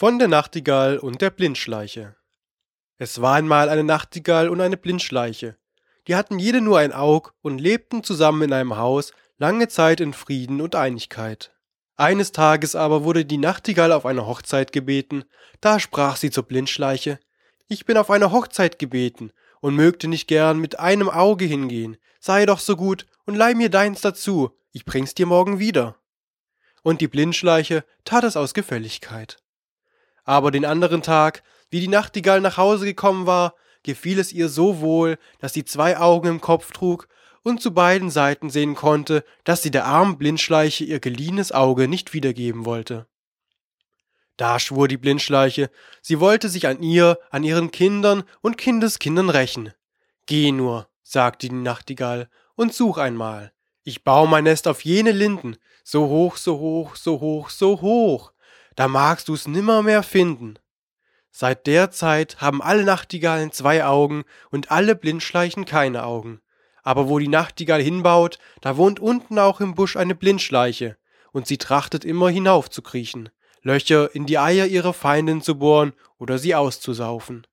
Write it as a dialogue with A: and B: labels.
A: Von der Nachtigall und der Blindschleiche. Es war einmal eine Nachtigall und eine Blindschleiche. Die hatten jede nur ein Aug und lebten zusammen in einem Haus lange Zeit in Frieden und Einigkeit. Eines Tages aber wurde die Nachtigall auf eine Hochzeit gebeten, da sprach sie zur Blindschleiche Ich bin auf eine Hochzeit gebeten und mögte nicht gern mit einem Auge hingehen, sei doch so gut und leih mir deins dazu, ich bring's dir morgen wieder. Und die Blindschleiche tat es aus Gefälligkeit. Aber den anderen Tag, wie die Nachtigall nach Hause gekommen war, gefiel es ihr so wohl, dass sie zwei Augen im Kopf trug und zu beiden Seiten sehen konnte, dass sie der armen Blindschleiche ihr geliehenes Auge nicht wiedergeben wollte. Da schwur die Blindschleiche, sie wollte sich an ihr, an ihren Kindern und Kindeskindern rächen. Geh nur, sagte die Nachtigall, und such einmal. Ich bau mein Nest auf jene Linden, so hoch, so hoch, so hoch, so hoch, da magst du's nimmermehr finden. Seit der Zeit haben alle Nachtigallen zwei Augen und alle Blindschleichen keine Augen. Aber wo die Nachtigall hinbaut, da wohnt unten auch im Busch eine Blindschleiche, und sie trachtet immer hinaufzukriechen, Löcher in die Eier ihrer Feindin zu bohren oder sie auszusaufen.